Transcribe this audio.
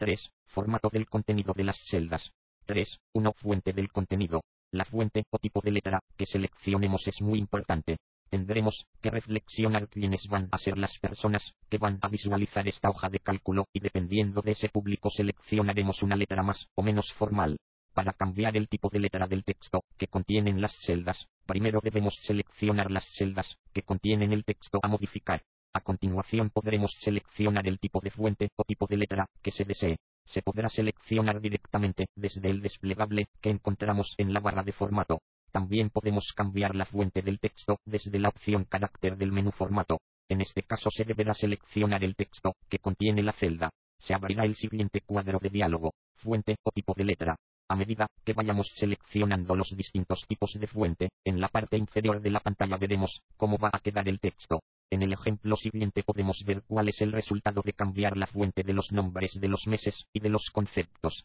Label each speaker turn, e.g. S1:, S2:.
S1: 3. Formato del contenido de las celdas. 3. Una fuente del contenido. La fuente o tipo de letra que seleccionemos es muy importante. Tendremos que reflexionar quiénes van a ser las personas que van a visualizar esta hoja de cálculo y dependiendo de ese público seleccionaremos una letra más o menos formal. Para cambiar el tipo de letra del texto que contienen las celdas, primero debemos seleccionar las celdas que contienen el texto a modificar. A continuación podremos seleccionar el tipo de fuente o tipo de letra que se desee se podrá seleccionar directamente desde el desplegable que encontramos en la barra de formato. También podemos cambiar la fuente del texto desde la opción carácter del menú formato. En este caso se deberá seleccionar el texto que contiene la celda. Se abrirá el siguiente cuadro de diálogo, fuente o tipo de letra. A medida que vayamos seleccionando los distintos tipos de fuente, en la parte inferior de la pantalla veremos cómo va a quedar el texto. En el ejemplo siguiente podemos ver cuál es el resultado de cambiar la fuente de los nombres de los meses y de los conceptos.